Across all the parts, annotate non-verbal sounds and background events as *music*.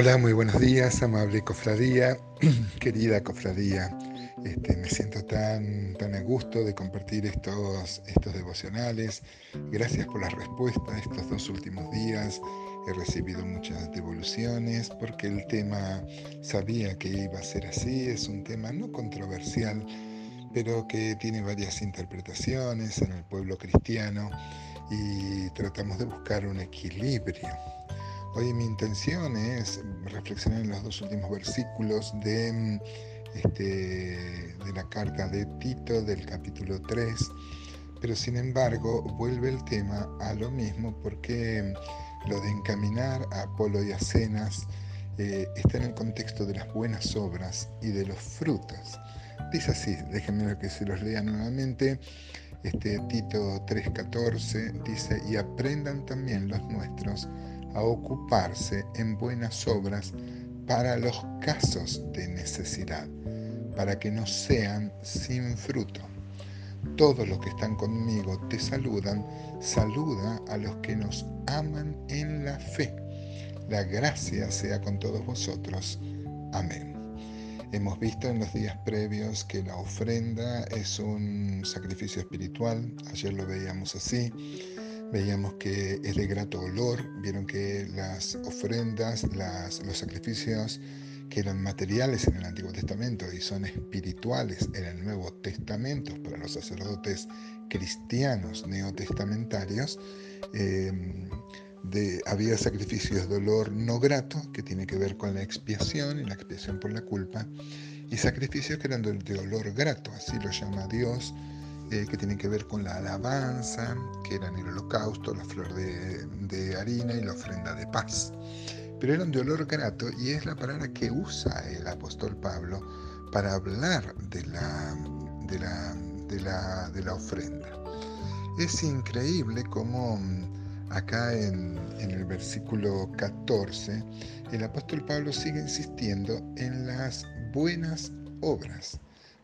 Hola, muy buenos días, amable cofradía, *clears throat* querida cofradía. Este, me siento tan, tan a gusto de compartir estos, estos devocionales. Gracias por las respuestas estos dos últimos días. He recibido muchas devoluciones porque el tema sabía que iba a ser así. Es un tema no controversial, pero que tiene varias interpretaciones en el pueblo cristiano y tratamos de buscar un equilibrio Hoy mi intención es reflexionar en los dos últimos versículos de, este, la carta de Tito del capítulo 3, pero sin embargo vuelve el tema a lo mismo porque lo de encaminar a Apolo y a Cenas eh, está en el contexto de las buenas obras y de los frutos. Dice así, déjenme que se los lea nuevamente. Este, Tito 3:14 dice, y aprendan también los nuestros a ocuparse en buenas obras para los casos de necesidad, para que no sean sin fruto. Todos los que están conmigo te saludan, saluda a los que nos aman en la fe. La gracia sea con todos vosotros. Amén. Hemos visto en los días previos que la ofrenda es un sacrificio espiritual, ayer lo veíamos así, veíamos que es de grato olor, vieron que las ofrendas, los sacrificios que eran materiales en el Antiguo Testamento y son espirituales en el Nuevo Testamento para los sacerdotes cristianos neotestamentarios, eh, había sacrificios de olor no grato, que tiene que ver con la expiación y la expiación por la culpa, y sacrificios que eran de olor grato, así lo llama Dios, eh, que tienen que ver con la alabanza, que eran el holocausto, la flor de, harina y la ofrenda de paz. Pero eran de olor grato y es la palabra que usa el apóstol Pablo para hablar de la, de la, de la, de la ofrenda. Es increíble cómo mm, acá en, en el versículo 14 el apóstol Pablo sigue insistiendo en las buenas obras.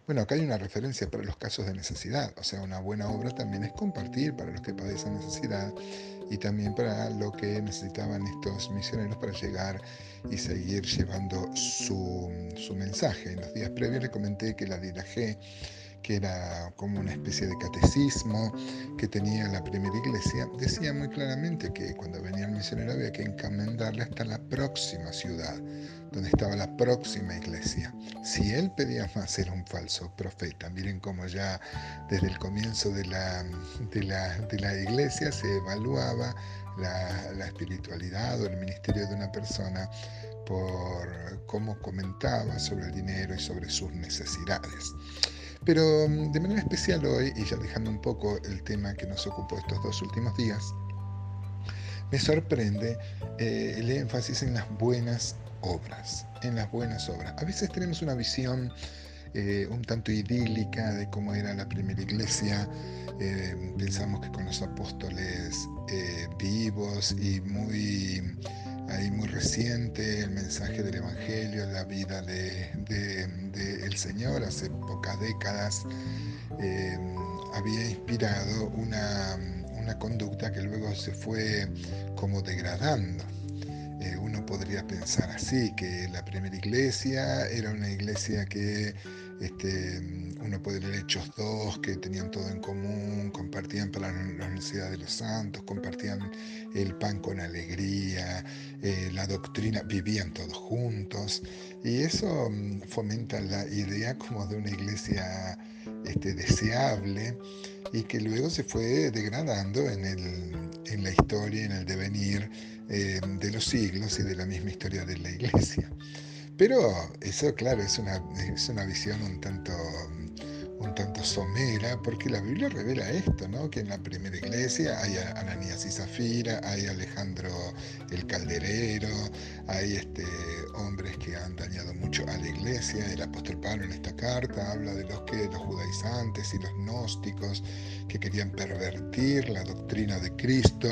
Bueno, acá hay una referencia para los casos de necesidad, o sea, una buena obra también es compartir para los que padecen necesidad y también para lo que necesitaban estos misioneros para llegar y seguir llevando su, su mensaje. En los días previos le comenté que la G que era como una especie de catecismo que tenía la primera iglesia, decía muy claramente que cuando venía el misionero había que encomendarle hasta la próxima ciudad, donde estaba la próxima iglesia. Si él pedía más, era un falso profeta. Miren cómo ya desde el comienzo de la, de la, iglesia se evaluaba la, la espiritualidad o el ministerio de una persona por cómo comentaba sobre el dinero y sobre sus necesidades. Pero mm, de manera especial hoy, y ya dejando un poco el tema que nos ocupó estos dos últimos días, me sorprende eh, el énfasis en las buenas obras, en las buenas obras. A veces tenemos una visión eh, un tanto idílica de cómo era la primera iglesia. Eh, pensamos que con los apóstoles vivos y muy ahí muy reciente el mensaje del Evangelio, la vida del de, el Señor hace pocas décadas, eh, había inspirado una, una, conducta que luego se fue como degradando. Eh, uno podría pensar así, que la primera iglesia era una iglesia que este, uno puede leer Hechos 2, que tenían todo en común, compartían para la necesidad de los santos, compartían el pan con alegría, eh, la doctrina, vivían todos juntos. Y eso mm, fomenta la idea como de una iglesia este, deseable y que luego se fue degradando en, el, en la historia, en el devenir eh, de los siglos y de la misma historia de la iglesia. Pero eso, claro, es una, es una visión un tanto, un tanto somera, porque la Biblia revela esto, ¿no? Que en la primera iglesia hay Ananías y Zafira, hay Alejandro el Calderero, hay este, hombres que han dañado mucho a la iglesia. El apóstol Pablo en esta carta habla de los que los judaizantes y los gnósticos que querían pervertir la doctrina de Cristo.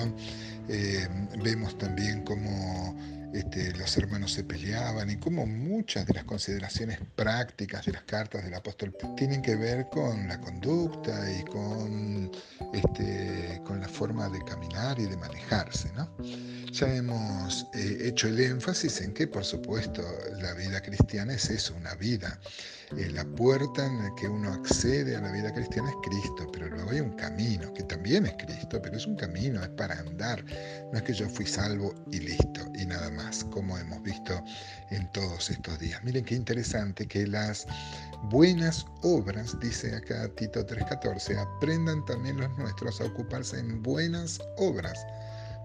Eh, vemos también cómo este, los hermanos se peleaban y como muchas de las consideraciones prácticas de las cartas del apóstol tienen que ver con la conducta y con este, con la forma de caminar y de manejarse. ¿no? Ya hemos eh, hecho el énfasis en que, por supuesto, la vida cristiana es eso, una vida. Eh, la puerta en la que uno accede a la vida cristiana es Cristo, pero luego hay un camino, que también es Cristo, pero es un camino, es para andar. No es que yo fui salvo y listo, y nada más, como hemos visto en todos estos días. Miren qué interesante que las buenas obras, dice acá Tito 3.14, aprendan también los nuestros a ocuparse en buenas obras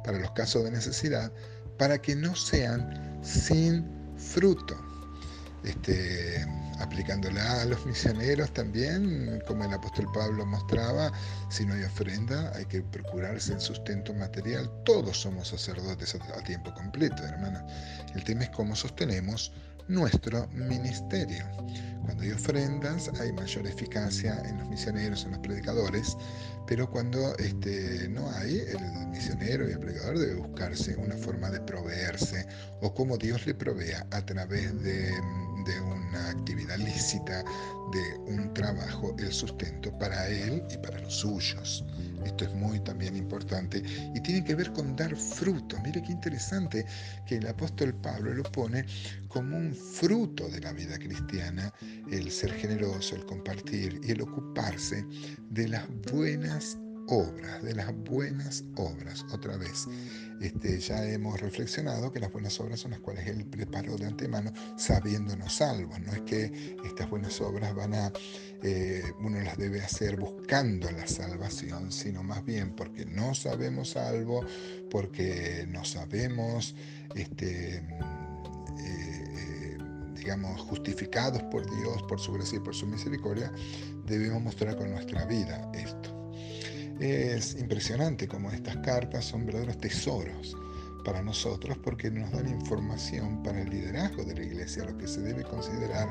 para los casos de necesidad, para que no sean sin fruto. Este, aplicándola a los misioneros también, como el apóstol Pablo mostraba, si no hay ofrenda hay que procurarse el sustento material. Todos somos sacerdotes a, tiempo completo, hermanos. El tema es cómo sostenemos nuestro ministerio. Cuando hay ofrendas hay mayor eficacia en los misioneros, en los predicadores, pero cuando este, no hay, el misionero y el predicador debe buscarse una forma de proveerse o como Dios le provea a través de, de una actividad lícita, de un trabajo, el sustento para él y para los suyos. Esto es muy también importante y tiene que ver con dar fruto. Mire qué interesante que el apóstol Pablo lo pone como un fruto de la vida cristiana, el ser generoso, el compartir y el ocuparse de las buenas obras, de las buenas obras. Otra vez, este, ya hemos reflexionado que las buenas obras son las cuales Él preparó de antemano, sabiéndonos salvos. No es que estas buenas obras van a, eh, uno las debe hacer buscando la salvación, sino más bien porque no sabemos salvo, porque no sabemos, este, eh, eh, digamos, justificados por Dios, por su gracia y por su misericordia, debemos mostrar con nuestra vida esto. Es impresionante como estas cartas son verdaderos tesoros para nosotros porque nos dan información para el liderazgo de la iglesia, lo que se debe considerar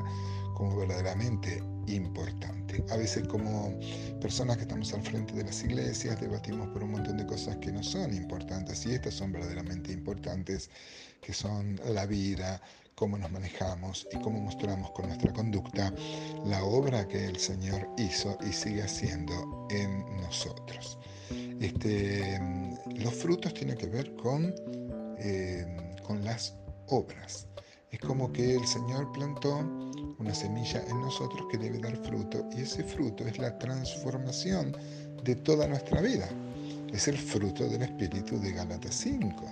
como verdaderamente importante. A veces como personas que estamos al frente de las iglesias debatimos por un montón de cosas que no son importantes y estas son verdaderamente importantes, que son la vida, cómo nos manejamos y cómo mostramos con nuestra conducta la obra que el Señor hizo y sigue haciendo en nosotros. Este, los frutos tienen que ver con, eh, con las obras. Es como que el Señor plantó una semilla en nosotros que debe dar fruto y ese fruto es la transformación de toda nuestra vida. Es el fruto del Espíritu de Gálatas 5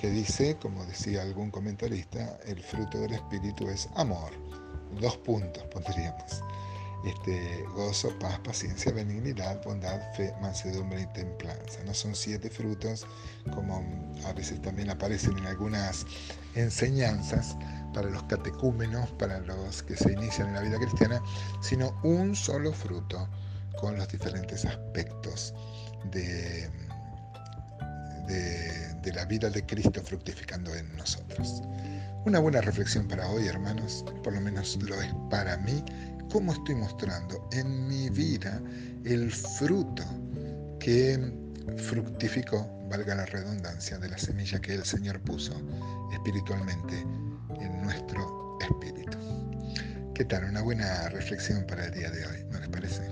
que dice, como decía algún comentarista, el fruto del Espíritu es amor. Dos puntos pondríamos. Este, gozo, paz, paciencia, benignidad, bondad, fe, mansedumbre y templanza. No son siete frutos como a veces también aparecen en algunas enseñanzas para los catecúmenos, para los que se inician en la vida cristiana, sino un solo fruto con los diferentes aspectos de, de de la vida de Cristo fructificando en nosotros. Una buena reflexión para hoy, hermanos, por lo menos lo es para mí, cómo estoy mostrando en mi vida el fruto que fructificó, valga la redundancia, de la semilla que el Señor puso espiritualmente en nuestro espíritu. ¿Qué tal? Una buena reflexión para el día de hoy, ¿no les parece?